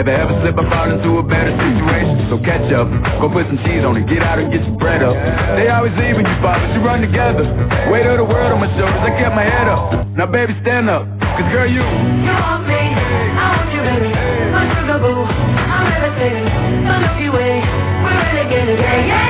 If I ever slip, I fall into a better situation. So catch up, go put some cheese on it, get out and get your bread up. They always leaving you, Bob, but you run together. Weight of the world on my shoulders, I kept my head up. Now, baby, stand up, cause girl, you. You want me, I want you, baby. My sugar boo, I'm levitating. The Milky Way, we're renegading. Yeah, yeah,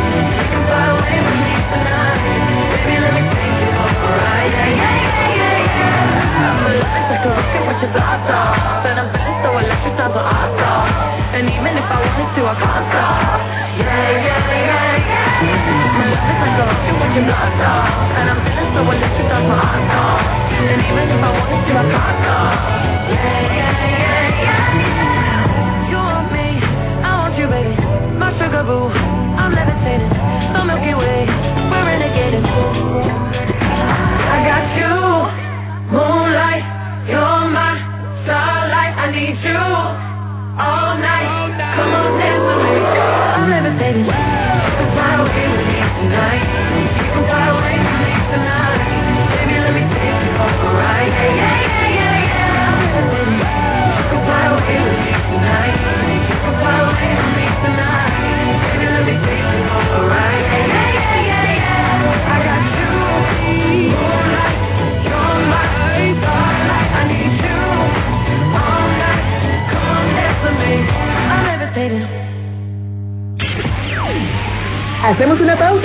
Off. I'm feeling so electric, sounds so awesome. And even if I wanted to, I can't stop. Yeah, yeah, yeah, yeah. A. And I'm feeling so electric, sounds so awesome. And even if I wanted to, I can't stop. Yeah, yeah, yeah, yeah.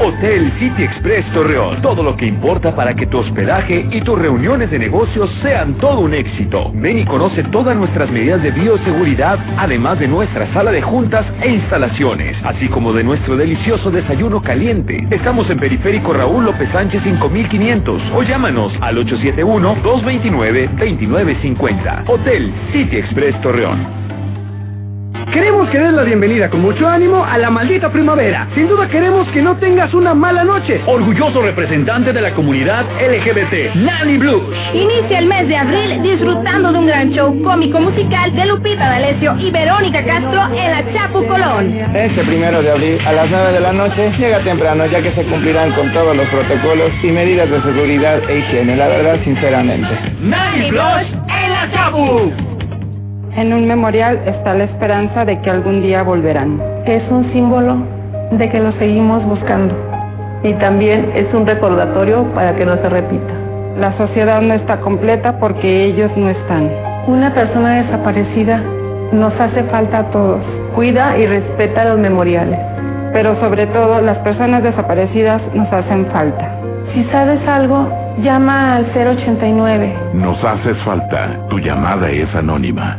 Hotel City Express Torreón. Todo lo que importa para que tu hospedaje y tus reuniones de negocios sean todo un éxito. Ven y conoce todas nuestras medidas de bioseguridad, además de nuestra sala de juntas e instalaciones, así como de nuestro delicioso desayuno caliente. Estamos en Periférico Raúl López Sánchez 5500 o llámanos al 871-229-2950. Hotel City Express Torreón. Queremos que des la bienvenida con mucho ánimo a la maldita primavera. Sin duda queremos que no tengas una mala noche. Orgulloso representante de la comunidad LGBT, Nani Blues. Inicia el mes de abril disfrutando de un gran show cómico musical de Lupita D'Alessio y Verónica Castro en la Chapu Colón. Este primero de abril a las 9 de la noche llega temprano ya que se cumplirán con todos los protocolos y medidas de seguridad e higiene, la verdad sinceramente. Nani Blues en la Chapu. En un memorial está la esperanza de que algún día volverán. Es un símbolo de que lo seguimos buscando y también es un recordatorio para que no se repita. La sociedad no está completa porque ellos no están. Una persona desaparecida nos hace falta a todos. Cuida y respeta los memoriales. Pero sobre todo las personas desaparecidas nos hacen falta. Si sabes algo, llama al 089. Nos haces falta. Tu llamada es anónima.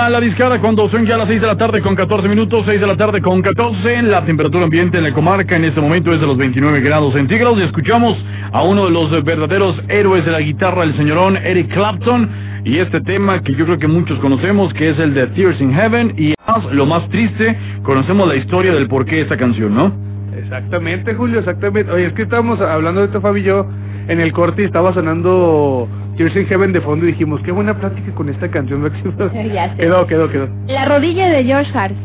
A la discada cuando son ya las 6 de la tarde con 14 minutos, 6 de la tarde con 14. La temperatura ambiente en la comarca en este momento es de los 29 grados centígrados y escuchamos a uno de los verdaderos héroes de la guitarra, el señorón Eric Clapton, y este tema que yo creo que muchos conocemos, que es el de Tears in Heaven, y además, lo más triste, conocemos la historia del porqué de esta canción, ¿no? Exactamente, Julio, exactamente. Oye, es que estábamos hablando de esto, Fabi yo, en el corte estaba sonando In Heaven de fondo y dijimos, qué buena plática con esta canción. Ya sé. Quedó, quedó, quedó. La rodilla de George Harrison.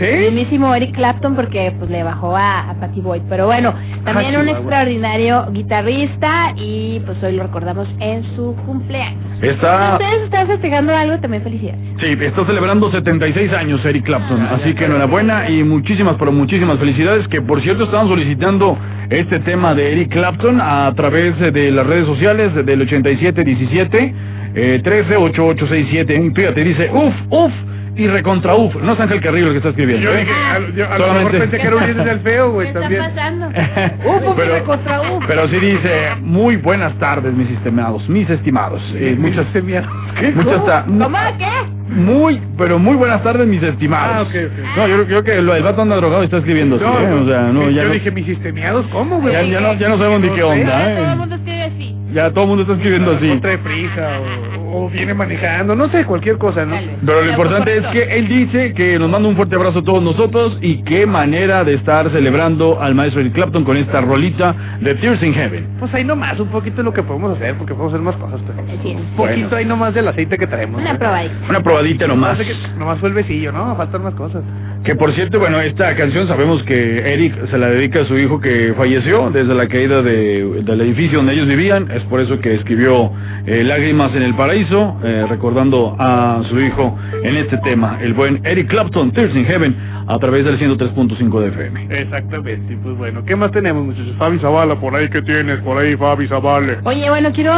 Mismísimo Eric Clapton porque pues le bajó a, a Patty Boyd. Pero bueno, también Ah, un Chihuahua. extraordinario guitarrista y pues hoy lo recordamos en su cumpleaños. Si Está, ustedes están festejando algo, también felicidades. sí, está celebrando 76 años Eric Clapton, así que enhorabuena y muchísimas, pero muchísimas felicidades, que por cierto estaban solicitando este tema de Eric Clapton a través de las redes sociales del 8717 eh, 138867. Fíjate, dice, uf, uf, y recontra uf. No es Ángel Carrillo el que está escribiendo. Yo ¿eh? dije, a, yo a lo Solamente- mejor pensé que era Ulises el feo, güey, también. pasando? pero, contra uf. pero sí dice, muy buenas tardes, mis estimados, mis estimados. Eh, muchas, muchas ta- ¿Cómo? ¿Qué? muy, pero muy buenas tardes, mis estimados. Ah, ok, ok. No, yo creo- creo que el vato anda drogado y está escribiendo así, No, ¿eh? O sea, no, ya yo no, dije, mis sistemiados, ¿cómo, güey? ya, ya no, ya no sabemos ni qué onda, Todo el ¿eh? mundo escribe así. Ya todo el mundo está escribiendo así. O trae prisa, o, o viene manejando, no sé, cualquier cosa, ¿no? Pero lo importante es que él dice que nos manda un fuerte abrazo a todos nosotros y qué manera de estar celebrando al maestro Eric Clapton con esta rolita de Tears in Heaven. Pues ahí nomás, un poquito lo que podemos hacer, porque podemos hacer más cosas, pero es. un poquito Bueno. ahí nomás del aceite que traemos. Una ¿no? probadita. Una probadita nomás. Nomás, que- nomás fue el besillo, ¿no? Faltan más cosas. Que por cierto, bueno, esta canción sabemos que Eric se la dedica a su hijo que falleció desde la caída de, del edificio donde ellos vivían. Es por eso que escribió eh, Lágrimas en el Paraíso, eh, recordando a su hijo en este tema, el buen Eric Clapton, Tears in Heaven, a través del 103.5 de FM. Exactamente, pues bueno, ¿qué más tenemos, muchachos? Fabi Zavala, por ahí, ¿qué tienes? Por ahí, Fabi Zavala. Oye, bueno, quiero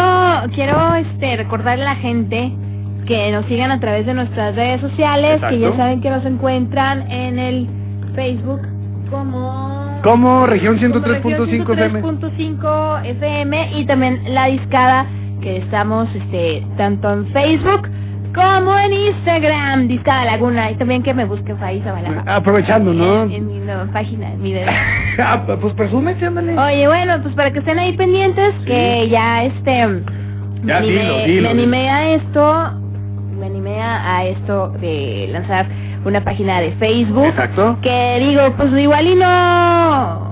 quiero este recordarle a la gente que nos sigan a través de nuestras redes sociales, que ya saben que nos encuentran en el Facebook como Como región como 103.5 FM. 103.5 FM y también la discada que estamos este tanto en Facebook como en Instagram, Discada Laguna, y también que me busquen Fabi Zavala. Aprovechando, ¿no? En, en mi nueva página, en mi de- Ah, pues presúmete, ándale. Oye, bueno, pues para que estén ahí pendientes, que ya este me Ya, animé, dilo, dilo, me animé a esto, a, esto de lanzar una página de Facebook. Exacto. Que digo, pues igual y no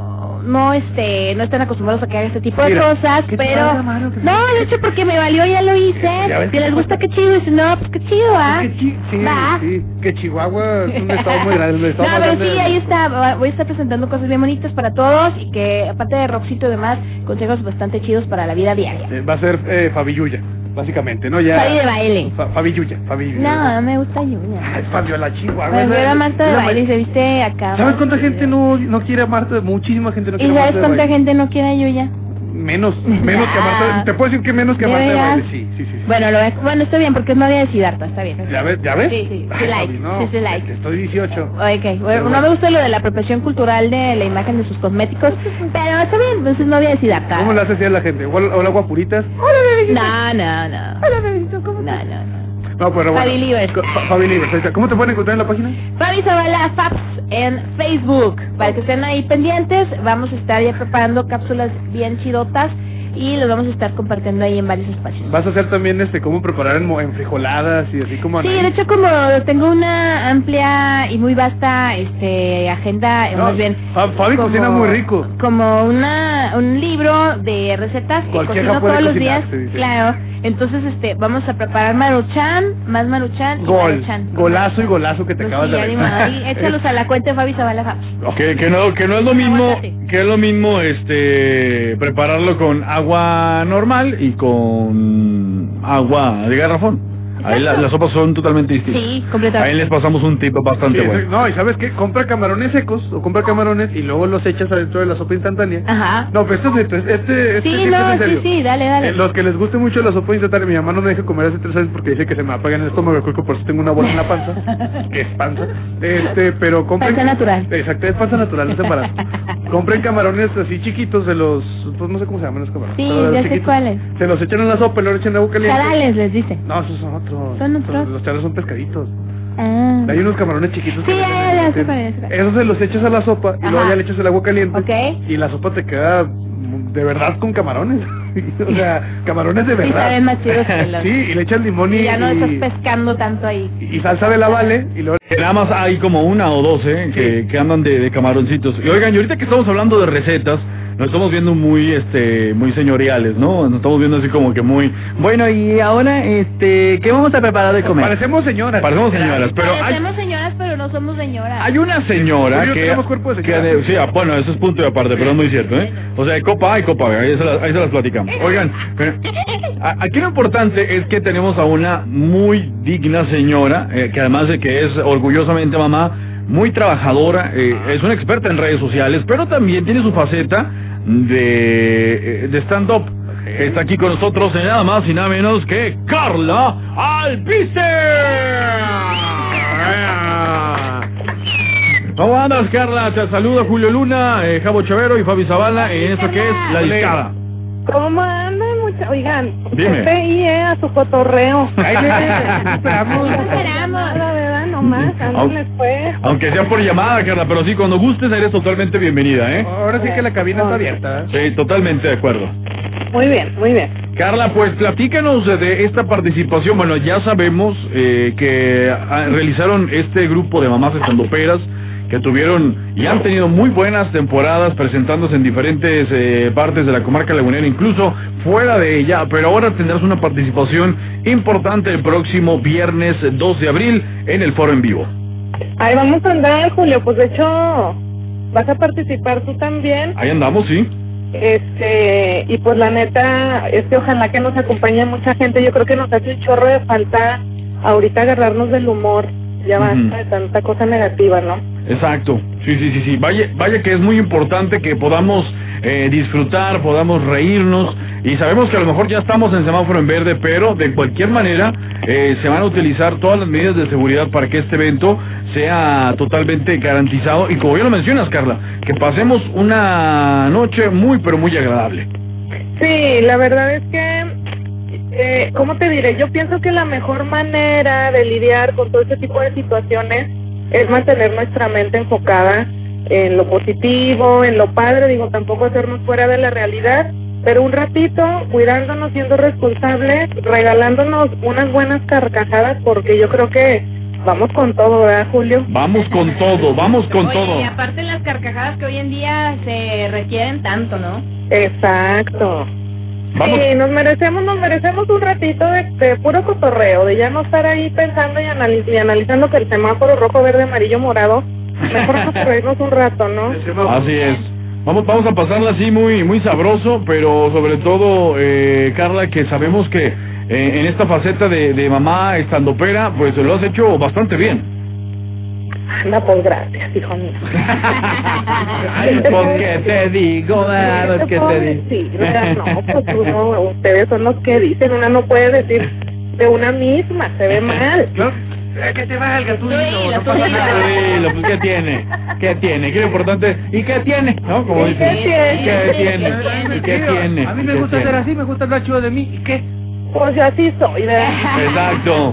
no este no están acostumbrados a que haga este tipo de cosas, ¿qué te pero no, de hecho porque me valió ya lo hice. Ya ves Si que les gusta qué chido, y si no, pues qué chido, ¿ah? Sí, sí, que Chihuahua es un estado muy grande, No, estado pero grande sí, ahí está. Voy a estar presentando cosas bien bonitas para todos y que, aparte de rockcito y demás, consejos bastante chidos para la vida diaria. Eh, Va a ser eh, Fabi Yuya, básicamente, ¿no? Ya. Fabi de baile. Fa- Fabi Yuya, Fabi Yuya. No, me gusta Yuya. Ay, Fabiola Chihuahua. Me veo a Marta de baile y se viste acá. ¿Sabes cuánta gente no, no quiere a Marta? Muchísima gente no ¿Y quiere a sabes Marta de cuánta baile. gente no quiere a Yuya? Menos, menos que a Marta. Te puedo decir que menos que a ¿De Marta de baile, sí, sí, sí. sí. Bueno, lo bueno, está bien, porque es novia de Siddhartha, está bien. ¿Ya ves? ¿Ya ves? Sí, sí, sí, Ay, like, no, sí, sí, like. Estoy 18. Ok, Pero bueno, no me gusta lo de la apropiación cultural de la imagen de sus cosméticos, pero está bien, pues es novia de Siddhartha. ¿Cómo le hace así a la gente? Hola, hola guapuritas. No, no, no. Hola, bebecito, ¿cómo No, no, no. No, pero bueno. Fabi Livers. Fabi Livers, ahí está. ¿Cómo te pueden encontrar en la página? Fabi Zavala Faps en Facebook. Para que estén ahí pendientes, vamos a estar ya preparando cápsulas bien chidotas y los vamos a estar compartiendo ahí en varios espacios. Vas a hacer también este cómo preparar en, en frijoladas y así como Sí, de hecho como tengo una amplia y muy vasta este agenda, eh, No, más bien Fa- Fabi como- cocina muy rico. Como una un libro de recetas que Cualquiera cocino todos los cocinar, días. Claro. Entonces este vamos a preparar maruchan, más maruchan y Gol, maruchan. golazo y golazo que te Pues acabas sí, de. Ahí, échalos a la cuenta de Fabi Zavala Faps. Que, que no que no es lo mismo que es lo mismo este prepararlo con agua normal y con agua de garrafón. Ahí la- las sopas son totalmente distintas. Sí, completamente. Ahí les pasamos un tip bastante Sí, bueno. No, y sabes qué, compra camarones secos o compra camarones y luego los echas adentro de la sopa instantánea. Ajá. No, pero esto es este, este, Sí, sí es no, en sí, serio. sí, dale, dale. Eh, los que les guste mucho la sopa instantánea, mi mamá no me deja comer hace tres años porque dice que se me apaga en el estómago, creo que por eso tengo una bola en la panza, que es panza. Este, pero compren. Panza natural. Exacto, es panza natural, no es embarazo. compren camarones así chiquitos de los, pues no sé cómo se llaman los camarones. Sí, ya sé cuáles. Se los echan en la sopa y luego echan agua caliente. Charales les dice. No, esos son ¿Son otros? Los charales son pescaditos. Ah. Hay unos camarones chiquitos. Sí, que ya, ya, ya. Esos se los echas a la sopa y luego ya le echas el agua caliente. Ok. Y la sopa te queda de verdad con camarones. o sea, camarones de Sí, verdad. saben más chidos que los- sí, y le echas limón y, Y ya no estás pescando tanto ahí. y salsa de la vale y luego Nada más hay como una o dos, ¿eh? Que, que andan de, de camaroncitos. Y oigan, y ahorita que estamos hablando de recetas, nos estamos viendo muy, este, muy señoriales, ¿no? Nos estamos viendo así como que muy... Bueno, y ahora, este, ¿qué vamos a preparar de comer? parecemos señoras. Parecemos señoras, pero hay, Parecemos señoras, pero no somos señoras. hay una señora yo que... tenemos cuerpo de que señora. sí, ah, bueno, eso es punto y aparte, pero es muy cierto, ¿eh? O sea, hay copa A y copa B, ahí se las, ahí se las platicamos. Oigan, aquí lo importante es que tenemos a una muy digna señora, eh, que además de que es orgullosamente mamá, muy trabajadora, eh, es una experta en redes sociales, pero también tiene su faceta de, eh, de stand-up. Está aquí con nosotros eh, nada más y nada menos que Carla Alpiste. ¿Cómo andas, Carla? Te saluda Julio Luna, eh, Javo Chavero y Fabi Zavala en esto que es La Discada. ¿Cómo andan, mucha? Oigan, Dime. PIE a su cotorreo. Ay, esperamos. Aunque sea por llamada, Carla, pero sí, cuando gustes eres totalmente bienvenida, ¿eh? Ahora sí que la cabina está abierta. Sí, totalmente de acuerdo. Muy bien, muy bien. Carla, pues platícanos de esta participación. Bueno, ya sabemos eh, que ah, realizaron este grupo de mamás estandoperas que tuvieron y han tenido muy buenas temporadas presentándose en diferentes eh, partes de la comarca lagunera, incluso fuera de ella, pero ahora tendrás una participación importante el próximo viernes 2 de abril en el foro en vivo. Ahí vamos a andar, Julio. Pues de hecho, vas a participar tú también. Ahí andamos, sí. Este, y pues la neta, este, ojalá que nos acompañe mucha gente. Yo creo que nos hace un chorro de falta ahorita agarrarnos del humor. Ya basta de tanta cosa negativa, ¿no? Exacto, sí, sí, sí, sí. Vaya, vaya que es muy importante que podamos eh, disfrutar, podamos reírnos y sabemos que a lo mejor ya estamos en semáforo en verde, pero de cualquier manera eh, se van a utilizar todas las medidas de seguridad para que este evento sea totalmente garantizado y como ya lo mencionas, Carla, que pasemos una noche muy, pero muy agradable. Sí, la verdad es que, eh, ¿cómo te diré? Yo pienso que la mejor manera de lidiar con todo este tipo de situaciones es mantener nuestra mente enfocada en lo positivo, en lo padre, digo, tampoco hacernos fuera de la realidad, pero un ratito cuidándonos, siendo responsables, regalándonos unas buenas carcajadas, porque yo creo que vamos con todo, ¿verdad, Julio? Vamos con todo, vamos con Oye, todo. y aparte las carcajadas que hoy en día se requieren tanto, ¿no? Exacto. Vamos. Sí, nos merecemos, nos merecemos un ratito de, de puro cotorreo, de ya no estar ahí pensando y, analiz- y analizando que el semáforo rojo, verde, amarillo, morado, mejor reírnos un rato, ¿no? Así es. Vamos, vamos a pasarla así muy, muy sabroso, pero sobre todo, eh, Carla, que sabemos que eh, en esta faceta de, de mamá estandopera, pues lo has hecho bastante bien. Anda, pues gracias, hijo mío. Ay, ¿qué te digo? ¿Qué ¿Qué puedo te digo? decir? ¿verdad? No, pues uno, ustedes son los que dicen, una no puede decir de una misma, se ve mal. que te valga tú, Sí, no, no pasa nada. Dilo, pues, ¿qué tiene? ¿Qué tiene? ¿Qué es lo importante? ¿Y qué tiene? ¿No? Como ¿Y dicen. qué tiene? ¿Qué ¿Y tiene? qué ¿Y qué tiene? A mí me ¿Qué gusta ser así, me gusta hablar chido de mí. ¿Y qué? Pues yo así soy, ¿verdad? Exacto.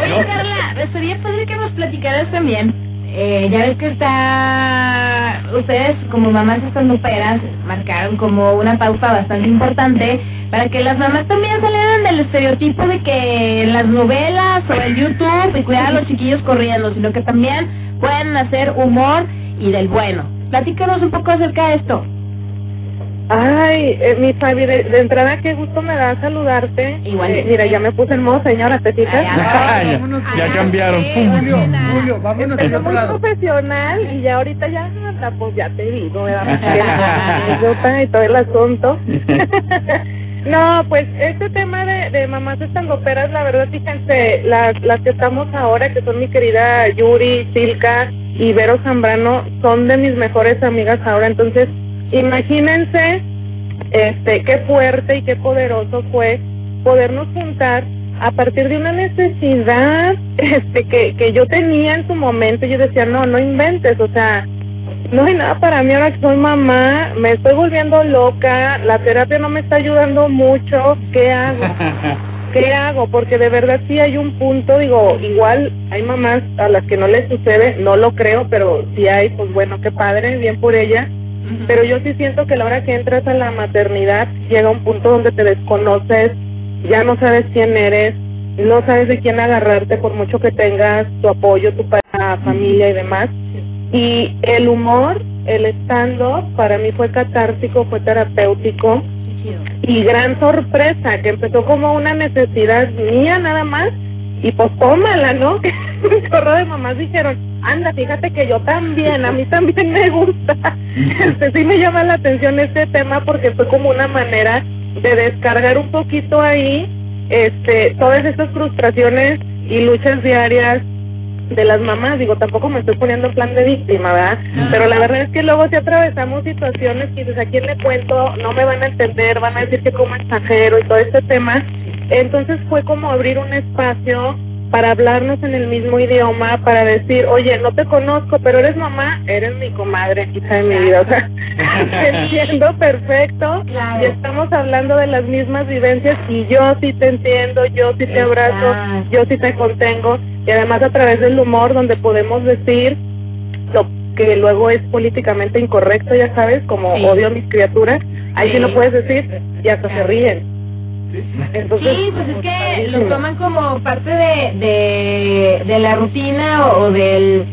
Oye, Carla, sería padre que nos platicaras también. Eh, ya ves que está. Ustedes, como mamás estandoperas, marcaron como una pauta bastante importante para que las mamás también salieran del estereotipo de que las novelas o en YouTube y cuidar a los chiquillos corriendo, sino que también pueden hacer humor y del bueno. Platícanos un poco acerca de esto. Ay, eh, mi Fabi, de, de entrada, qué gusto me da saludarte. Igual. Eh, mira, ya me puse en modo señora, ¿te fijas? ya, ya cambiaron. Julio, Julio, vámonos otro muy lado. profesional y ya ahorita ya, pues ya te digo, ¿verdad? Y todo el asunto. no, pues este tema de, de mamás estandoperas, la verdad, fíjense, las, las que estamos ahora, que son mi querida Yuri, Silka y Vero Zambrano, son de mis mejores amigas ahora, entonces imagínense este qué fuerte y qué poderoso fue podernos juntar a partir de una necesidad este que, que yo tenía en su momento yo decía no no inventes o sea No hay nada para mí ahora que soy mamá, me estoy volviendo loca, la terapia no me está ayudando mucho, ¿qué hago? ¿Qué hago? Porque de verdad sí hay un punto, digo, igual hay mamás a las que no les sucede, no lo creo, pero si hay, pues bueno, qué padre, bien por ella. Pero yo sí siento que a la hora que entras a la maternidad llega un punto donde te desconoces, ya no sabes quién eres, no sabes de quién agarrarte por mucho que tengas tu apoyo, tu familia y demás. Y el humor, el estando, para mí fue catártico, fue terapéutico y gran sorpresa, que empezó como una necesidad mía nada más y pues tómala, ¿no? Que un chorro de mamás dijeron, anda, fíjate que yo también, a mí también me gusta. Este, sí me llama la atención este tema porque fue como una manera de descargar un poquito ahí este todas estas frustraciones y luchas diarias de las mamás, digo, tampoco me estoy poniendo en plan de víctima, ¿verdad? Pero la verdad es que luego si atravesamos situaciones que dices, ¿a quién le cuento? No me van a entender, van a decir que como exagero y todo este tema. Entonces fue como abrir un espacio para hablarnos en el mismo idioma, para decir, oye, no te conozco, pero eres mamá, eres mi comadre, hija de mi vida, o sea, te entiendo perfecto y estamos hablando de las mismas vivencias y yo sí te entiendo, yo sí te abrazo, yo sí te contengo y además a través del humor donde podemos decir lo que luego es políticamente incorrecto, ya sabes, como odio a mis criaturas, ahí sí, Sí. lo puedes decir y hasta se ríen. Entonces, sí, pues es que lo toman como parte de, de, de la rutina o, o del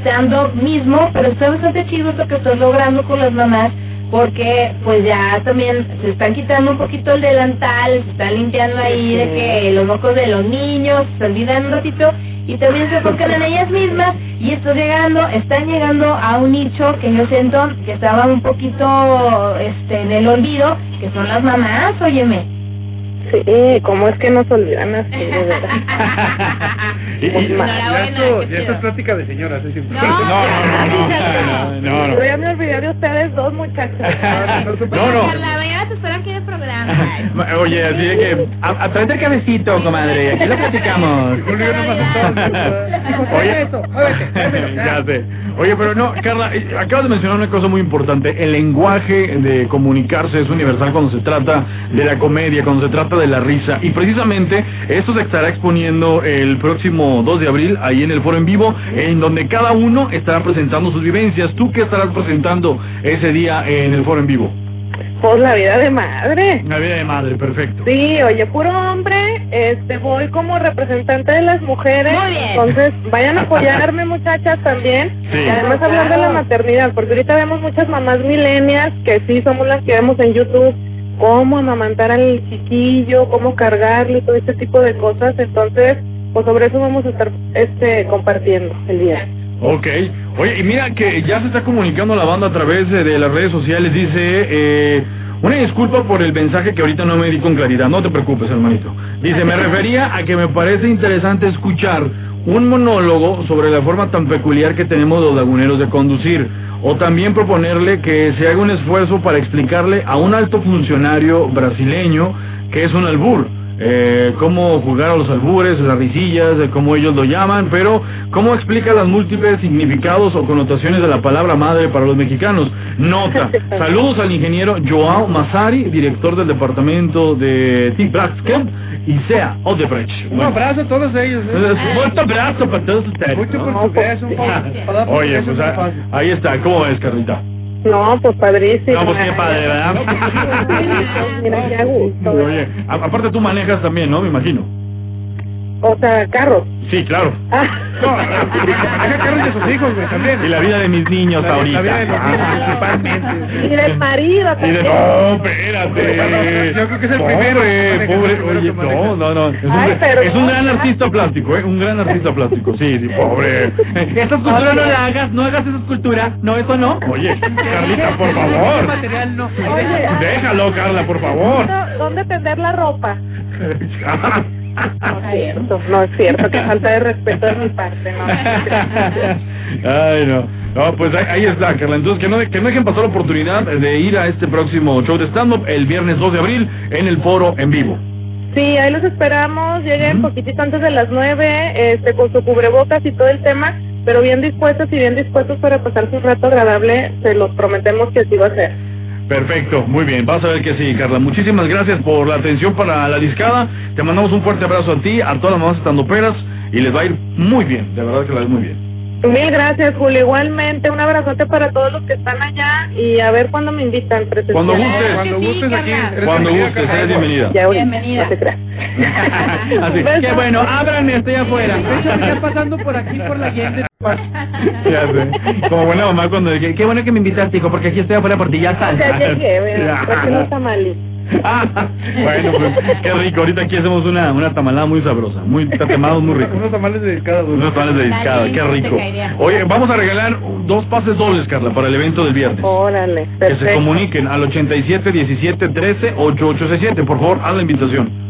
stand-up mismo, pero está bastante chido esto que estás logrando con las mamás, porque pues ya también se están quitando un poquito el delantal, se están limpiando ahí de que los mocos de los niños, se olvidan un ratito y también se enfocan en ellas mismas y esto llegando, están llegando a un nicho que yo siento que estaba un poquito este en el olvido, que son las mamás, óyeme. Sí, ¿cómo es que nos olvidan así, de verdad? Pues, ma- Ya esto, ya esto es plática de señoras, es siempre. No, no, no, no, no, no. Yo ya me olvidé de ustedes dos muchachos. No, no. Por la mañana te esperan aquí en el programa. Ma- Oye, así de que. A, a través del cabecito, comadre. Aquí lo platicamos. Oye, ya sé. Oye, pero no, Carla, eh, acabas de mencionar una cosa muy importante. El lenguaje de comunicarse es universal cuando se trata de la comedia, cuando se trata de la risa. Y precisamente esto se estará exponiendo el próximo 2 de abril ahí en el foro en vivo, en donde cada uno estará presentando sus vivencias. ¿Tú qué estarás presentando ese día en el foro en vivo? Por la vida de madre. La vida de madre, perfecto. Sí, oye, puro hombre, este, voy como representante de las mujeres. Muy bien. Entonces, vayan a apoyarme, muchachas, también. Sí. Y además hablar de la maternidad, porque ahorita vemos muchas mamás milenias que sí somos las que vemos en YouTube cómo amamantar al chiquillo, cómo cargarlo todo este tipo de cosas. Entonces, pues sobre eso vamos a estar este compartiendo el día. Ok. Oye, y mira que ya se está comunicando la banda a través de, de las redes sociales. Dice, eh, una disculpa por el mensaje que ahorita no me di con claridad. No te preocupes, hermanito. Dice, me refería a que me parece interesante escuchar un monólogo sobre la forma tan peculiar que tenemos los laguneros de conducir. O también proponerle que se haga un esfuerzo para explicarle a un alto funcionario brasileño que es un albur eh, cómo jugar a los albures, las risillas, de cómo ellos lo llaman, pero cómo explica los múltiples significados o connotaciones de la palabra madre para los mexicanos. Nota, saludos al ingeniero Joao Massari, director del departamento de Tibraxcamp y sea Odebrecht. Un abrazo a todos ellos. ¿eh? Un fuerte abrazo para todos ustedes. Mucho Oye, pues es ah, ahí está, ¿cómo ves, Carlita? No, pues padrísimo. No, pues qué padre, ¿verdad? Mira, qué gusto. Oye, aparte tú manejas también, ¿no? Me imagino. O sea, carros. Sí, claro. Ah. Carros de sus hijos, güey, también. Y la vida de mis niños La- la ahorita. vida de los niños principalmente. Y del marido Y de, también. no, espérate. Yo creo que es el Pobre, primero maneja, Pobre, oye, no, no, no. Es un, Ay, pero es un no, gran artista plástico, ¿eh? Un gran artista plástico. Sí, sí, pobre. Esa escultura no la hagas, no hagas esa escultura. No, eso no. Oye, Carlita, por favor. material no. Oye, Déjalo, Carla, por favor. ¿dónde- ¿dónde tender la ropa? No es cierto, no es cierto, que falta de respeto de mi parte, no. Ay, no. No, pues ahí, está, Carla. Entonces, que no, que no dejen pasar la oportunidad de ir a este próximo show de stand-up el viernes 2 de abril en el foro en vivo. Sí, ahí los esperamos, lleguen poquitito antes de las nueve, este, con su cubrebocas y todo el tema, pero bien dispuestas y bien dispuestos para pasarse un rato agradable, se los prometemos que así va a ser. Perfecto, muy bien, vas a ver que sí, Carla. Muchísimas gracias por la atención para la discada. Te mandamos un fuerte abrazo a ti, a todas las mamás estando peras y les va a ir muy bien, de verdad que les va a ir muy bien. Mil gracias, Julio. Igualmente, un abrazote para todos los que están allá y a ver cuándo me invitan. presencial. Cuando gustes. Cuando gustes aquí. Cuando bienvenida, gustes, eres bienvenida. Ya, Bienvenida. no te creas. Así. Qué bueno, ábranme, estoy afuera. De hecho, está pasando por aquí, por la gente. Ya sé. Como buena mamá cuando dije, qué bueno que me invitaste, hijo, porque aquí estoy afuera por ti, ya sal. Ya llegué, ¿verdad? Traje unos tamales. Ah, bueno, pues qué rico. Ahorita aquí hacemos una, una tamalada muy sabrosa, muy tatemados, muy rico. Unos tamales de cada uno. Unos tamales de discada, qué rico. Oye, vamos a regalar dos pases dobles, Carla, para el evento del viernes. Órale, Que se perfecto. comuniquen al 87 17 13 8867. Por favor, haz la invitación.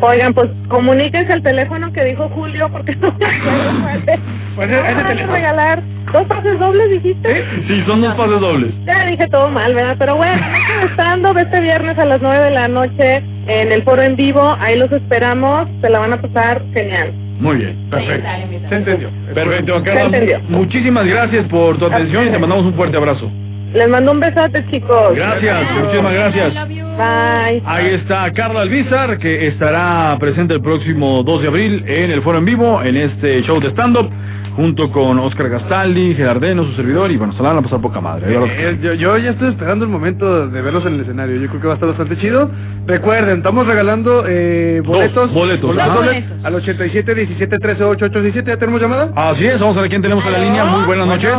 Oigan, pues comuníquense al teléfono que dijo Julio porque no me acuerdo cuál es. Pues ese Van a teléfono. regalar dos pases dobles, dijiste. Sí, son dos pases dobles. Ya dije todo mal, ¿verdad? Pero bueno, estando este viernes a las 9 de la noche en el foro en vivo, ahí los esperamos, se la van a pasar genial. Muy bien, perfecto. Se entendió. Perfecto, Se entendió. Muchísimas gracias por tu atención y te mandamos un fuerte abrazo. Les mando un besote, chicos. Gracias, muchísimas gracias. Bye. Ahí está Carla Alvizar, que estará presente el próximo 2 de abril en el Foro en Vivo, en este show de stand-up, junto con Oscar Gastaldi, Gerardeno, su servidor, y bueno, se la van a pasar poca madre. Eh, yo, yo ya estoy esperando el momento de verlos en el escenario. Yo creo que va a estar bastante chido. Recuerden, estamos regalando eh, boletos. boletos, ajá. dobles al 87 17 13 8 8 17. ¿Ya tenemos llamada? Así es, vamos a ver quién tenemos en la línea. Muy buenas noches.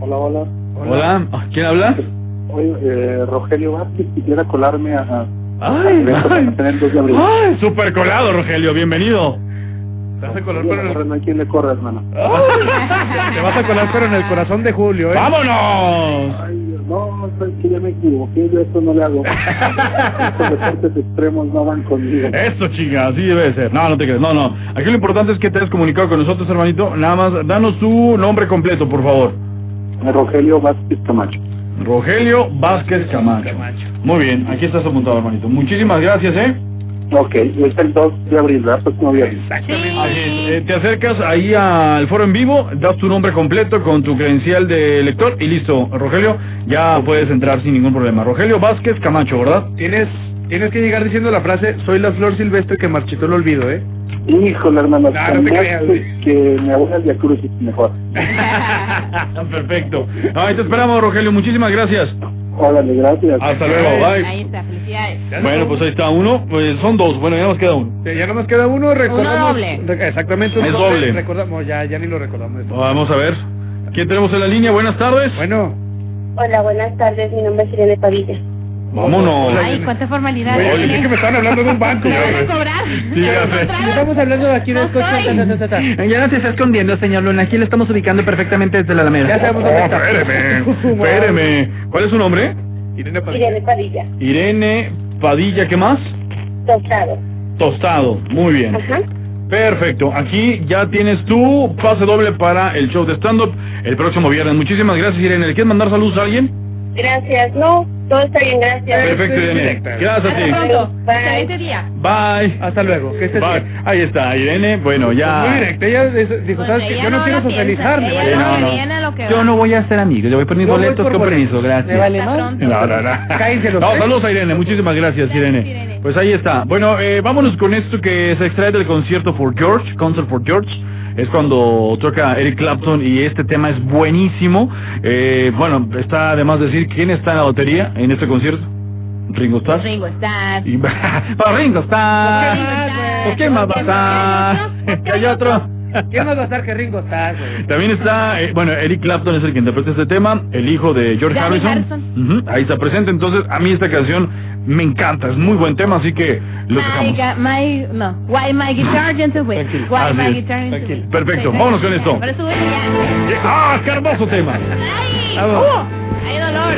Hola, hola. Hola, Ah, ¿quién habla? Oye, eh, Rogelio Vázquez, quisiera colarme a... Ay, al evento que van a tener el 2 de abril. Ay, super colado, Rogelio, bienvenido. Te vas a colar, pero en el, no hay quien le corra, hermano. te vas a colar, pero en el corazón de Julio, ¿eh? ¡Vámonos! Ay, no, es que ya me equivoqué, yo esto no le hago. Estos deportes extremos no van conmigo. Eso, chinga, así debe de ser. No, no te crees. No, no. Aquí lo importante es que te hayas comunicado con nosotros, hermanito. Nada más, danos tu nombre completo, por favor. Rogelio Vázquez Camacho. Rogelio Vázquez Camacho. Muy bien, aquí estás apuntado, hermanito. Muchísimas gracias, ¿eh? Ok, es el 2 de abril, ¿verdad? Próximo viernes. Así es. Eh, te acercas ahí al foro en vivo, das tu nombre completo con tu credencial de lector y listo, Rogelio, ya puedes entrar sin ningún problema. Rogelio Vázquez Camacho, ¿verdad? Tienes, tienes que llegar diciendo la frase, soy la flor silvestre que marchitó el olvido, ¿eh? Híjole, hermano, No, no te creas, que mi abuela es de Cruz mejor. Perfecto. Ahí te esperamos, Rogelio. Muchísimas gracias. Órale, gracias. Hasta luego, bye. Ahí está, felicidades. Bueno, pues ahí está uno. Pues son dos. Bueno, ya nos queda uno. Sí, Ya nomás queda uno, recordamos. doble. Re- Exactamente, uno Es doble. Recordamos, ya, ya ni lo recordamos. Vamos a ver. ¿Quién tenemos en la línea? Buenas tardes. Bueno, Hola, buenas tardes. Mi nombre es Irene Padilla. Vámonos. Ay, cuánta formalidad. Oye, pensé que me estaban hablando de un banco. Me van güey. a cobrar. Sí. Estamos hablando de aquí No del coche. ta. Ya no se está escondiendo, señor Luna. Aquí le estamos ubicando perfectamente desde la Alameda. Ya sabemos Oh, dónde está. espéreme. Espéreme. ¿Cuál es su nombre? Irene Padilla. Irene Padilla. Irene Padilla, ¿qué más? Tostado. Tostado. Muy bien. Ajá. Perfecto. Aquí ya tienes tu pase doble para el show de stand-up el próximo viernes. Muchísimas gracias, Irene. ¿Le quieres mandar saludos a alguien? Gracias. No, todo está bien, gracias. Perfecto, Irene. Gracias a ti. Hasta pronto. Bye. Excelente día. Bye. Hasta luego. Que estés Bye. bien. Ahí está, Irene. Bueno, Muy ya. directa. Ella dijo, Pues ¿sabes qué? Yo no no quiero la piensa, socializar. me ella no, No, Yo no voy a ser amigo. Yo voy por mis boletos con permiso. Gracias. Me vale más. pronto. No, no, no. Cállense los No, saludos a Irene, muchísimas gracias Irene. Pues ahí está. Bueno, eh, vámonos con esto que se extrae del concierto for George, Concert for George. Es cuando toca Eric Clapton y este tema es buenísimo. Eh, bueno, está además decir quién está en la lotería en este concierto. Ringo Starr. Ringo Starr. Y, para Ringo Starr. ¿Por qué más va a estar? Hay otro. ¿Quién más va a estar que Ringo Starr, güey? También está, eh, bueno, Eric Clapton es el que interpreta este tema, el hijo de George Harrison. Ahí está presente, entonces a mí esta canción me encanta, es muy buen tema, así que lo dejamos. my, no. Why my guitar gentle. Tranquilo. Why Así my guitar gentle. Perfecto, vámonos con esto. ¡Ah, qué hermoso tema! ¡Ay! ¡Uh! ¡Hay dolor!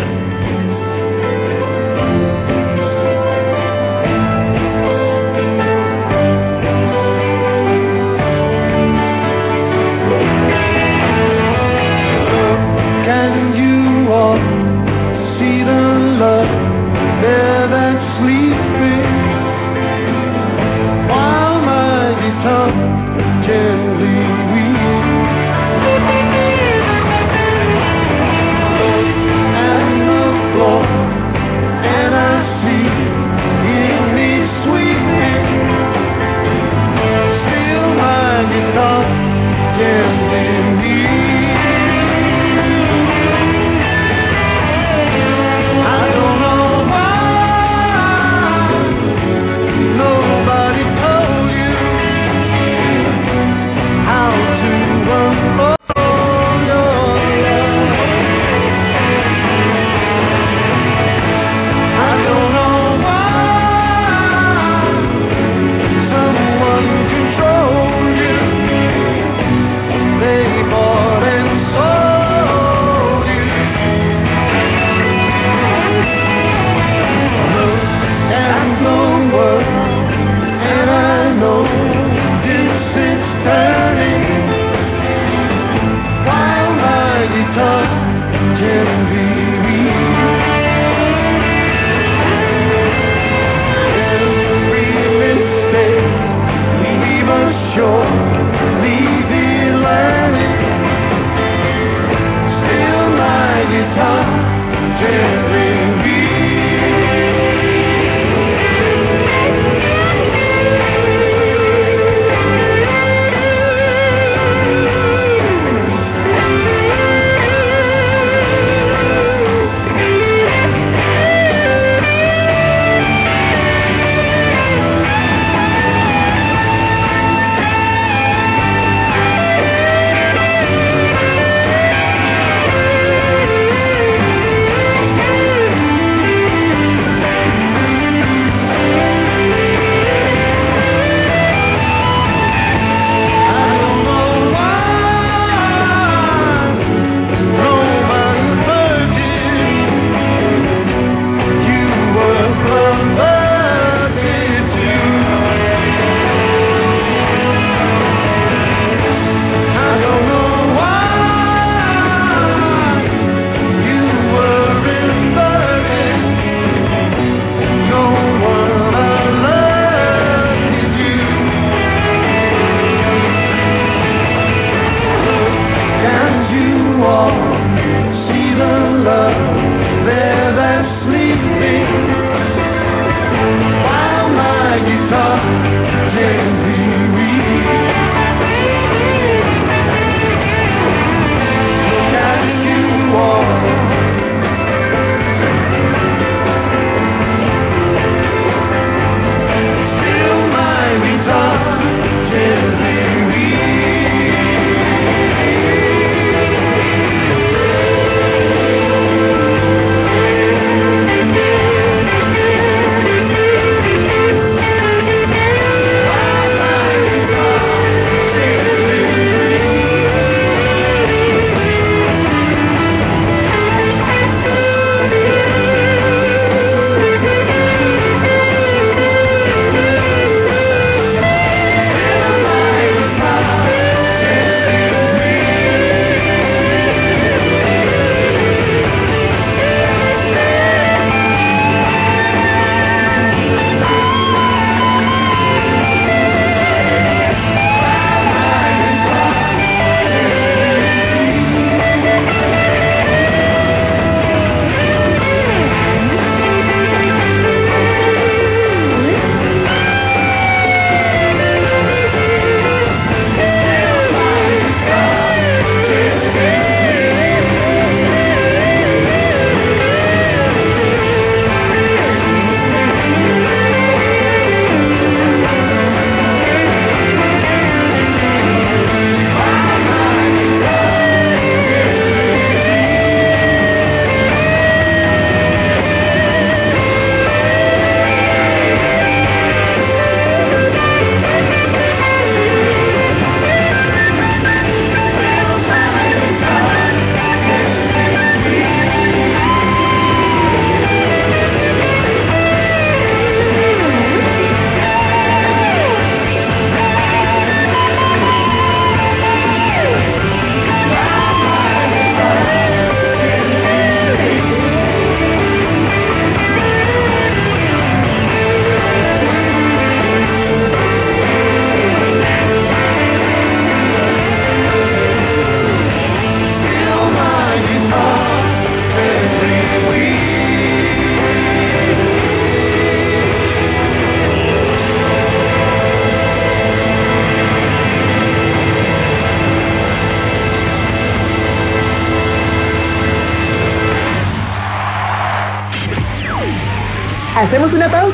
Can you all see the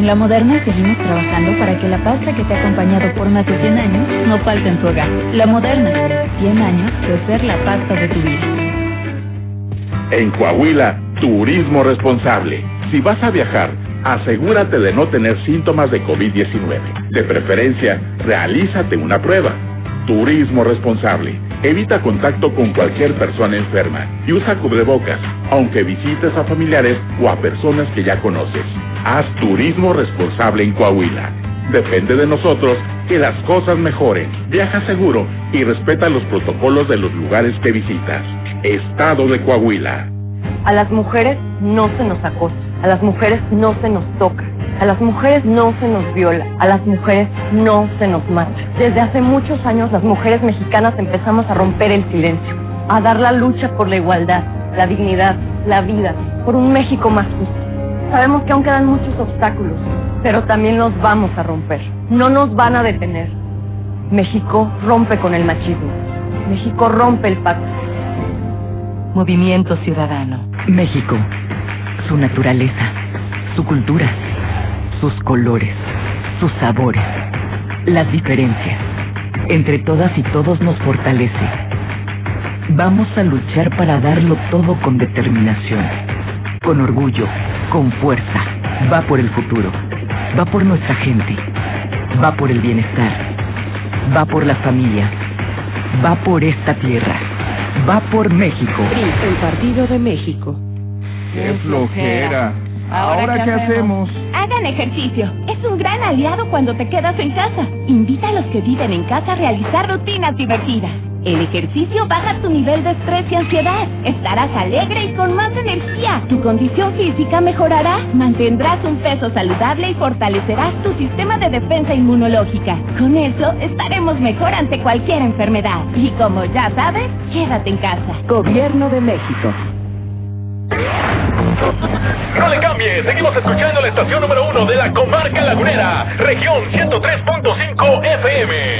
En La Moderna seguimos trabajando para que la pasta que te ha acompañado por más de 100 años no falte en tu hogar. La Moderna, 100 años de ser la pasta de tu vida. En Coahuila, turismo responsable. Si vas a viajar, asegúrate de no tener síntomas de COVID-19. De preferencia, realízate una prueba. Turismo responsable. Evita contacto con cualquier persona enferma y usa cubrebocas, aunque visites a familiares o a personas que ya conoces. Haz turismo responsable en Coahuila. Depende de nosotros que las cosas mejoren. Viaja seguro y respeta los protocolos de los lugares que visitas. Estado de Coahuila. A las mujeres no se nos acosa, a las mujeres no se nos toca, a las mujeres no se nos viola, a las mujeres no se nos mata. Desde hace muchos años las mujeres mexicanas empezamos a romper el silencio, a dar la lucha por la igualdad, la dignidad, la vida, por un México más justo. Sabemos que aún quedan muchos obstáculos, pero también los vamos a romper. No nos van a detener. México rompe con el machismo. México rompe el pacto. Movimiento Ciudadano. México. Su naturaleza, su cultura, sus colores, sus sabores, las diferencias. Entre todas y todos nos fortalece. Vamos a luchar para darlo todo con determinación, con orgullo, con fuerza. Va por el futuro, va por nuestra gente, va por el bienestar, va por las familias, va por esta tierra, va por México. el Partido de México. ¡Qué flojera! ¿Ahora qué hacemos? Hagan ejercicio. Es un gran aliado cuando te quedas en casa. Invita a los que viven en casa a realizar rutinas divertidas. El ejercicio baja tu nivel de estrés y ansiedad. Estarás alegre y con más energía. Tu condición física mejorará. Mantendrás un peso saludable y fortalecerás tu sistema de defensa inmunológica. Con eso estaremos mejor ante cualquier enfermedad. Y como ya sabes, quédate en casa. Gobierno de México. No le cambie, seguimos escuchando la estación número uno de la comarca lagunera, región 103.5 FM.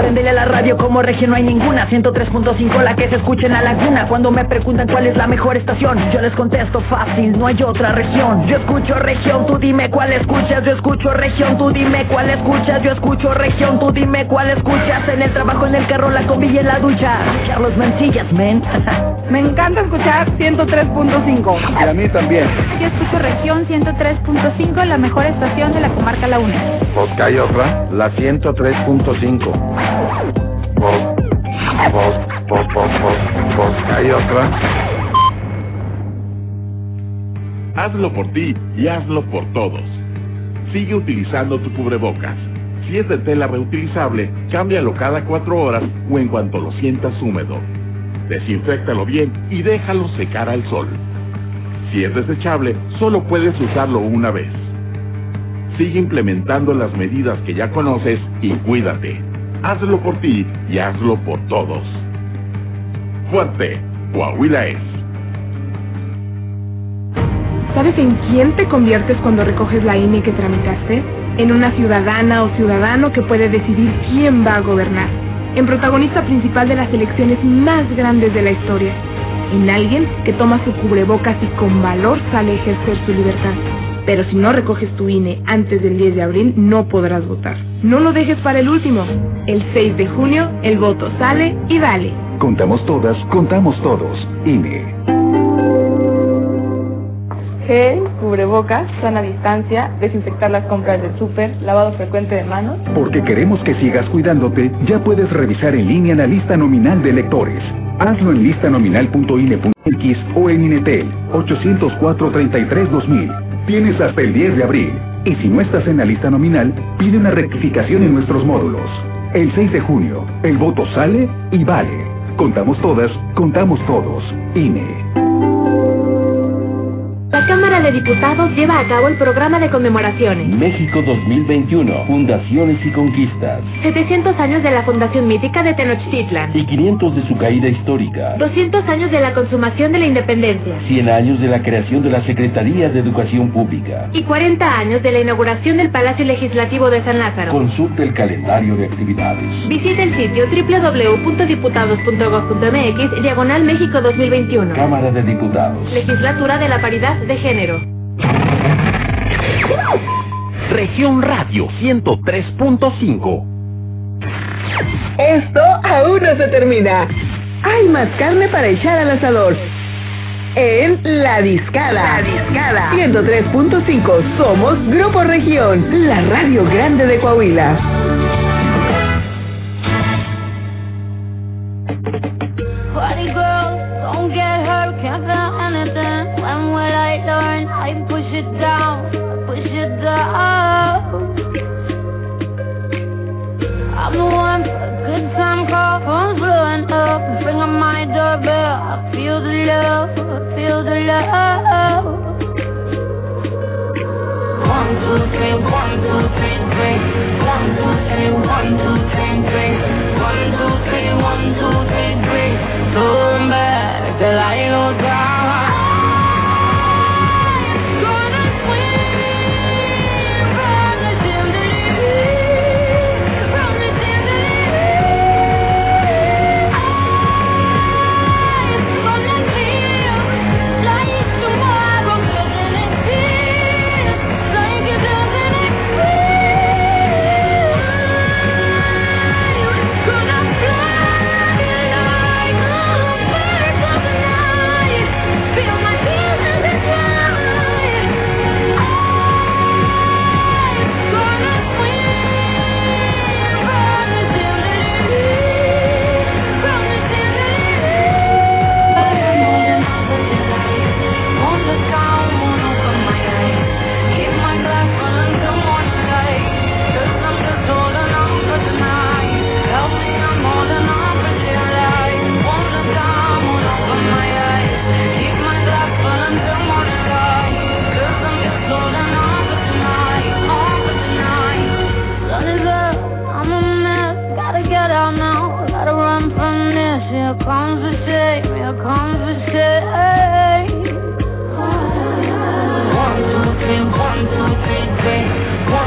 Prendele a la radio como región no hay ninguna. 103.5 la que se escucha en la laguna. Cuando me preguntan cuál es la mejor estación Yo les contesto fácil, no hay otra región. Yo escucho región, tú dime cuál escuchas. Yo escucho región, tú dime cuál escuchas. Yo escucho región, tú dime cuál escuchas. En el trabajo, en el carro, la combi y en la ducha. Carlos Mencillas, men. Me encanta escuchar 103.5. Y a mí también. Yo escucho región 103.5, la mejor estación de la comarca La Una. Pues que hay otra, la 103.5. Hay otra. Hazlo por ti y hazlo por todos. Sigue utilizando tu cubrebocas. Si es de tela reutilizable, cámbialo cada cuatro horas o en cuanto lo sientas húmedo. Desinféctalo bien y déjalo secar al sol. Si es desechable, solo puedes usarlo una vez. Sigue implementando las medidas que ya conoces y cuídate. Hazlo por ti y hazlo por todos. Fuerte, Coahuila es. ¿Sabes en quién te conviertes cuando recoges la INE que tramitaste? En una ciudadana o ciudadano que puede decidir quién va a gobernar. En protagonista principal de las elecciones más grandes de la historia. En alguien que toma su cubrebocas y con valor sale a ejercer su libertad. Pero si no recoges tu INE antes del 10 de abril, no podrás votar. No lo dejes para el último. El 6 de junio, el voto sale y vale. Contamos todas, contamos todos. INE. gel, cubrebocas, sana distancia, desinfectar las compras del súper, lavado frecuente de manos. Porque queremos que sigas cuidándote, ya puedes revisar en línea la lista nominal de electores. Hazlo en listanominal.ine.mx o en Inetel 804-33-2000. Tienes hasta el 10 de abril. Y si no estás en la lista nominal, pide una rectificación en nuestros módulos. El 6 de junio, el voto sale y vale. Contamos todas, contamos todos. INE. La Cámara de Diputados lleva a cabo el programa de conmemoraciones. México 2021, Fundaciones y Conquistas. 700 años de la Fundación Mítica de Tenochtitlan. Y 500 de su caída histórica. 200 años de la consumación de la independencia. 100 años de la creación de la Secretaría de Educación Pública. Y 40 años de la inauguración del Palacio Legislativo de San Lázaro. Consulte el calendario de actividades. Visita el sitio www.diputados.gov.mx Diagonal México 2021. Cámara de Diputados. Legislatura de la Paridad de Género. Región Radio 103.5. Esto aún no se termina. Hay más carne para echar al asador. En La Discada. La Discada. 103.5. Somos Grupo Región, la radio grande de Coahuila. Party girls, don't get hurt, can't feel anything. I push it down, push it down. I'm the one a good time call, phone's blowing up. Bring on my doorbell, I feel the love, I feel the love.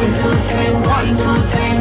One, two, three, one, two, three,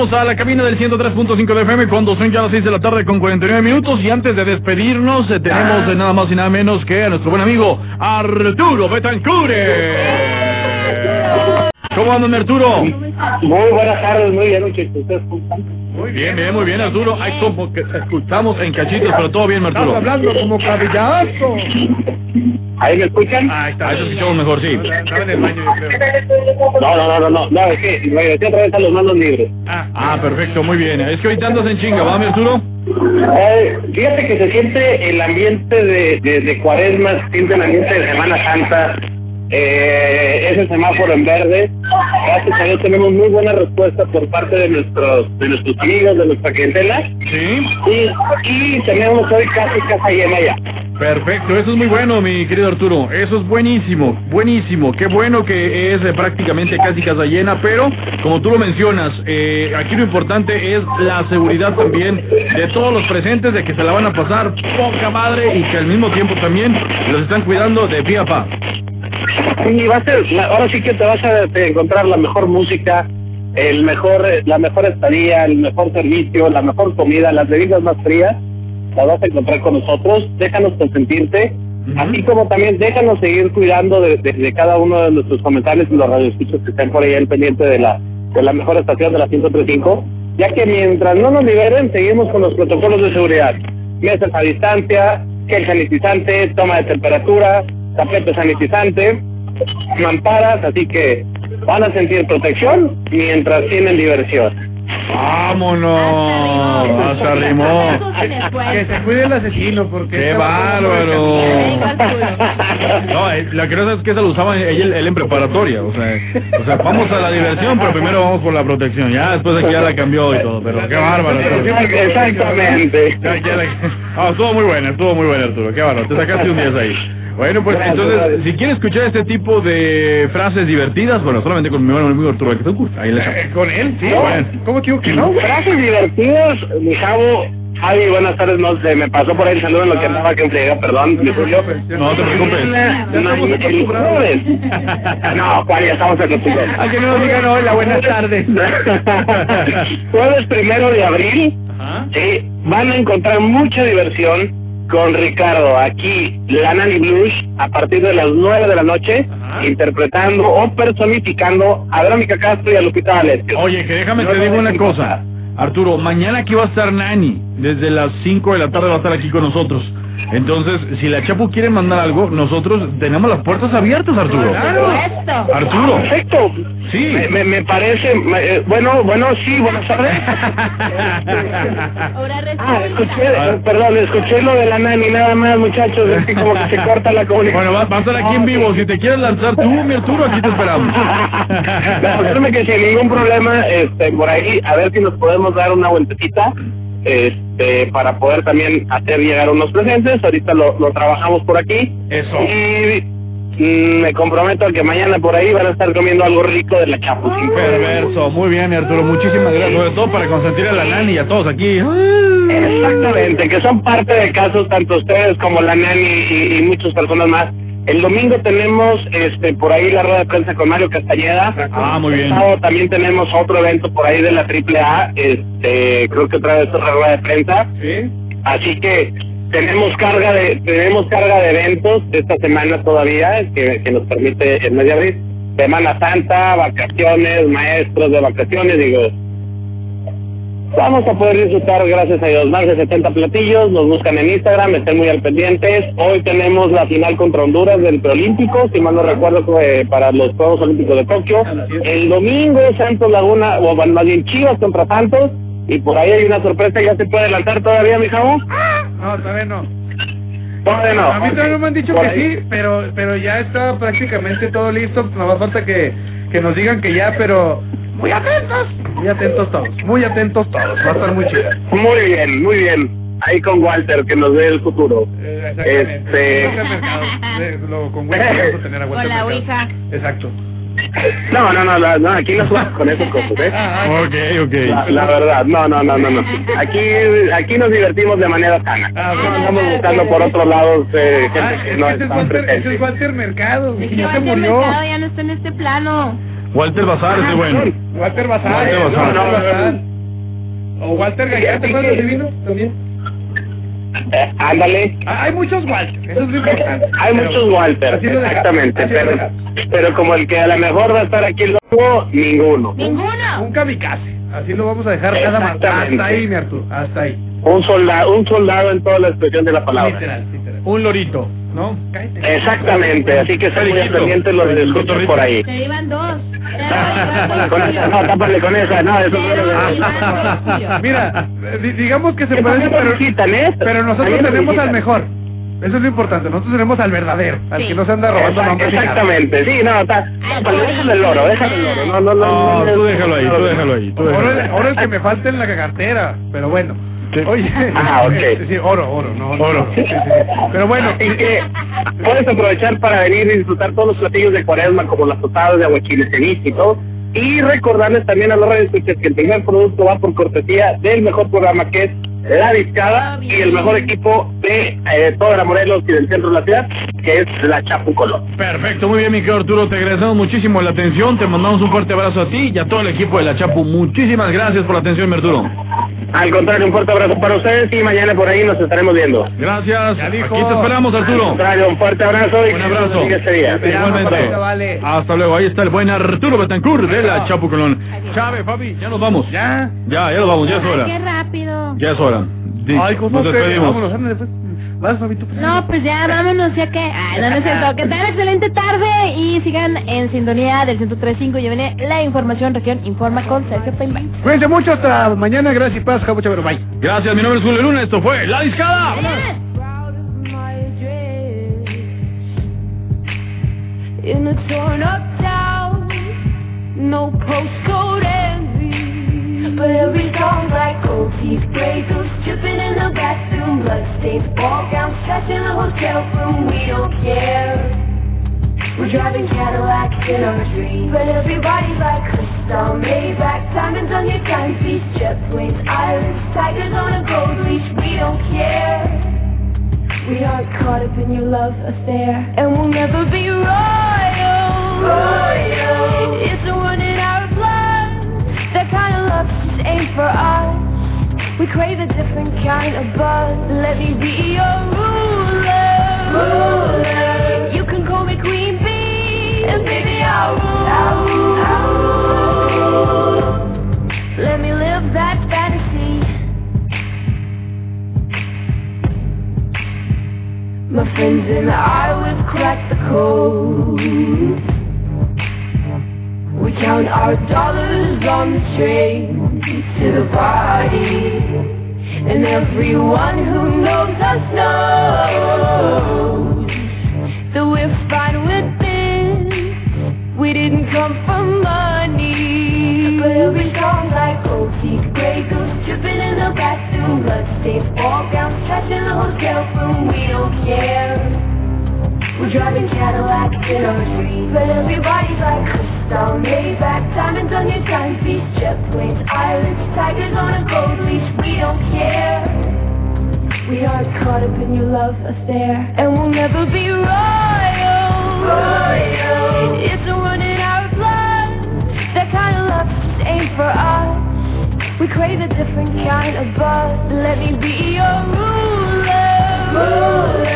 Regresamos a la cabina del 103.5 de FM cuando son ya las 6 de la tarde con 49 minutos y antes de despedirnos eh, tenemos eh, nada más y nada menos que a nuestro buen amigo Arturo Betancure. ¿Cómo andan Arturo? Muy buenas tardes, muy bien, muchachos. Muy bien, bien, muy bien Arturo. Ay, como que te escuchamos en cachitos, pero todo bien Arturo. hablando como cabillazo. ¿Ahí me escuchan? Ahí está. Ahí te escuchamos mejor, sí. Estaba en el baño, yo creo. No, no, no, no, no, no, es que regresé otra vez a los manos libres. Ah, perfecto, muy bien. Es que ahorita andas en chinga, ¿va, mi Arturo? Eh, fíjate que se siente el ambiente de, de, de cuaresma, se siente el ambiente de Semana Santa, eh, ese semáforo en verde. Gracias a Dios tenemos muy buena respuesta por parte de nuestros de nuestros amigos, de nuestra clientela. Sí. Y, y tenemos hoy casi casa llena ya. Perfecto, eso es muy bueno, mi querido Arturo. Eso es buenísimo, buenísimo. Qué bueno que es eh, prácticamente casi casa llena, pero como tú lo mencionas, eh, aquí lo importante es la seguridad también de todos los presentes, de que se la van a pasar poca madre y que al mismo tiempo también los están cuidando de pie a pa. Sí, va a ser, ahora sí que te vas a encontrar la mejor música, el mejor, la mejor estadía, el mejor servicio, la mejor comida, las bebidas más frías, las vas a encontrar con nosotros. Déjanos consentirte, así como también déjanos seguir cuidando de, de- de cada uno de nuestros comentarios y los radioescuchos que estén por ahí al pendiente de la, de la mejor estación de la 135, ya que mientras no nos liberen, seguimos con los protocolos de seguridad. Mesas a distancia, gel sanitizante, toma de temperatura, tapete sanitizante, mamparas, así que van a sentir protección mientras tienen diversión. ¡Vámonos! Hasta rimó. Que se cuide el asesino, porque... ¡Qué bárbaro! No, eh, la cosa es que se lo usaba él, él en preparatoria, o sea, o sea, vamos a la diversión, pero primero vamos por la protección, ya después aquí ya la cambió y todo, pero qué bárbaro. Exactamente. Ah, estuvo muy buena, estuvo muy buena Arturo, qué bárbaro, te sacaste un 10 ahí. Bueno, pues Gracias, entonces, gracias. si quieren escuchar este tipo de frases divertidas, bueno, solamente con mi buen amigo Arturo Betancourt, ahí le echamos. ¿Con él? Sí. Bueno. ¿Cómo digo que no? Frases divertidas, mi chavo. Javi, buenas tardes, no se me pasó por ahí el saludo en lo que andaba que entrega, perdón, mi Julio. No te preocupes. No. No, Juan, ya estamos acostumbrados. A que no nos digan hola, buenas tardes. Jueves primero de abril, sí, van a encontrar mucha diversión con Ricardo aquí, la Nani Blues, a partir de las 9 de la noche, interpretando o personificando a Verónica Castro y a Lupita. Oye, que déjame te No, digo no, una cosa. Arturo, mañana aquí va a estar Nani. Desde las 5 de la tarde va a estar aquí con nosotros. Entonces, si la Chapu quiere mandar algo, nosotros tenemos las puertas abiertas, Arturo. Arturo. Perfecto. Sí. Me, me, me parece, me- eh, bueno, bueno, sí, buenas tardes. Ah, escuché, eh, perdón, escuché lo de la nani nada más, muchachos, es que como que se corta la comunicación. Bueno, va, va a estar aquí en vivo. Si te quieres lanzar tú, mi Arturo, aquí te esperamos. No, créeme que sin ningún problema, este, por ahí, a ver si nos podemos dar una vueltecita, este, para poder también hacer llegar unos presentes. Ahorita lo, lo trabajamos por aquí. Eso. Y mm, me comprometo a que mañana por ahí van a estar comiendo algo rico de la chapucín. Perverso. Muy bien, Arturo. Muchísimas gracias. Sobre todo para consentir a la Nani y a todos aquí. Exactamente, que son parte de casos, tanto ustedes como la Nani y, y muchas personas más. El domingo tenemos este por ahí la rueda de prensa con Mario Castañeda. Ah, muy bien. El sábado también tenemos otro evento por ahí de la AAA, este, creo que otra vez otra rueda de prensa. Así que tenemos carga de tenemos carga de eventos esta semana todavía que, que nos permite el mes de abril. Semana Santa, vacaciones, maestros de vacaciones, digo, Vamos a poder disfrutar, gracias a Dios, más de 70 platillos. Nos buscan en Instagram, estén muy al pendientes. Hoy tenemos la final contra Honduras del preolímpico, si mal no recuerdo, para los Juegos Olímpicos de Tokio. El domingo, Santos Laguna, o más bien Chivas contra Santos. Y por ahí hay una sorpresa, ¿ya se puede lanzar todavía, mi jabo? No, todavía no. Todavía no. A mí todavía no me han dicho Por que ahí. sí, pero pero ya está prácticamente todo listo. Nada más falta que, que nos digan que ya, pero muy atentos. Muy atentos todos. Muy atentos todos. Va a estar muy chido. Muy bien, muy bien. Ahí con Walter, que nos dé el futuro. Este... Vuelta al mercado. Eh, lo- Con Ouija vamos a tener a vuelta Con la al mercado. Ouija. Exacto. No, no, no, no, aquí no jugamos con esas cosas, ¿eh? Ok, ok. La, la verdad, no, no, no, no, no. Aquí, aquí nos divertimos de manera sana. No andamos buscando por otros lados eh, gente Ah, que no ese es está Walter, ese presente. es Walter Mercado. Es que Ya se Walter murió. Mercado ya no está en este plano. Walter Bazar es bueno. Walter Bazar. Walter Bazar. Walter Bazar. O Walter ¿te acuerdas de Divino? También. Eh, ándale. Ah, Hay muchos Walter, eso es lo importante. Hay Pero- muchos Walter, exactamente, pero, pero como el que a lo mejor va a estar aquí el lobo, ninguno. Ninguno. Un kamikaze. Así lo vamos a dejar cada. Hasta ahí, mi Arturo. Hasta ahí. Un soldado, un soldado en toda la expresión de la palabra. Literal, literal. Un lorito, ¿no? Exactamente, así que muy Felicito. pendientes los que por ahí. Se iban dos. Con esa, no, tápale con esa, no, eso no Mira, di- digamos que se parece, pero, ¿eh? pero nosotros tenemos al mejor. Eso es lo importante. Nosotros tenemos al verdadero, al que no se anda robando nombres. Exactamente, sí, no, está, tápale, déjale el loro, déjale el loro, no, no, no. No, tú déjalo ahí, tú déjalo ahí. Tú déjalo Ahora, ahí. ahora el que me falta en la cartera, pero bueno. Oye, Ah, ok. sí, oro, oro, no, Oro. sí, sí, sí. Pero bueno, Y que puedes aprovechar para venir y disfrutar todos los platillos de cuaresma, como las tostadas de aguachile, ceviche y todo. Y recordarles también a los radioescuchas que el primer producto va por cortesía del mejor programa que es La Discada y el mejor equipo de eh, toda la Morelos y del centro de la ciudad, que es la Chapu Colón. Perfecto, muy bien, mi querido Arturo. Te agradecemos muchísimo la atención. Te mandamos un fuerte abrazo a ti y a todo el equipo de la Chapu. Muchísimas gracias por la atención, mi Arturo. Al contrario, un fuerte abrazo para ustedes y mañana por ahí nos estaremos viendo. Gracias. dijo. Aquí te esperamos, Al Arturo. contrario, un fuerte abrazo y Un abrazo. este día. Igualmente. vale. Hasta luego. Ahí está el buen Arturo Betancourt de la Chapu Colón. Chávez, Fabi, ya nos vamos. Ya. Ya, ya nos vamos, ya es Qué hora. rápido. Ya es hora. Di, Ay, ¿cómo nos despedimos. Vámonos, ándale, pues. Vas, Fabito. pues. No, pues ya vámonos, ya que. Ay, no, no es cierto. Que tengan excelente tarde y sigan en sintonía del 103.5. Ya viene la información, región informa con Sergio Peinbein. Cuídense mucho, hasta mañana. Gracias y paz, Jabo Chavero. Bye. Gracias, mi nombre es Julio Luna. Esto fue La Discada. in a torn up town. No postcode envy. But every song like gold teeth, gray goose dripping in the bathroom, bloodstains, ball gowns, trash in the hotel room. We don't care. We're driving Cadillacs in our dreams. But everybody's like crystal, Maybach, diamonds on your timepiece, jet planes, islands, tigers on a gold leash. We don't care. We aren't caught up in your love affair, and we'll never be royal. Royal. It's a one for us. We crave a different kind of buzz. Let me be your ruler. Ruler. You can call me Queen Bee, and baby I'll rule. I'll rule. Let me live that fantasy. My friends and I, we've cracked the code. We count our dollars on the train to the party. And everyone who knows us knows that we're fine with this. We didn't come for money. But every song like teeth, gray goose dripping in the bathroom, bloodstains, ball gowns, trash in the hotel room. We don't care. We're driving Cadillacs in our dreams. But everybody's like crystal, Maybach, diamonds on your timepiece, jet planes, islands, tigers on a gold leash. We don't care. We aren't caught up in your love affair, and we'll never be royal. Royal. It's a one in our blood. That kind of love just ain't for us. We crave a different kind of buzz. Let me be your ruler. Ruler.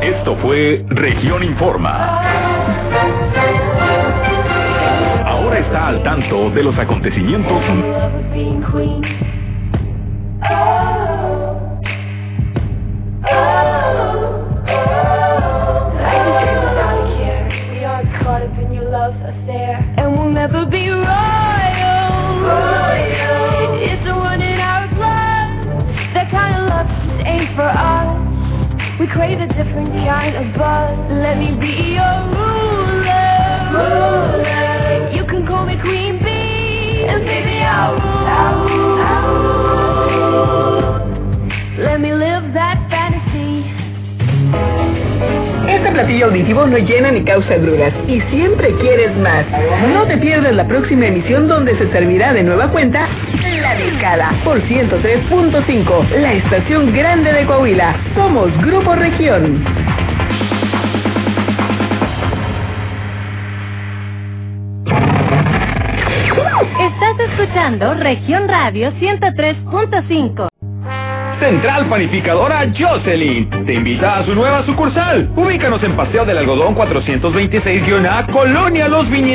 Esto fue Región Informa. Ahora está al tanto de los acontecimientos crave a different kind of buzz. Let me be your ruler. Ruler. You can call me Queen Bee, and baby I'll rule. Let me live that fantasy. Este platillo auditivo no llena ni causa gruras y siempre quieres más. No te pierdas la próxima emisión donde se servirá de nueva cuenta La Discada por 103.5, la estación grande de Coahuila. Somos Grupo Región. Estás escuchando Región Radio 103.5. Central Panificadora Jocelyn te invita a su nueva sucursal. Ubícanos en Paseo del Algodón 426-A, Colonia Los Viñedos.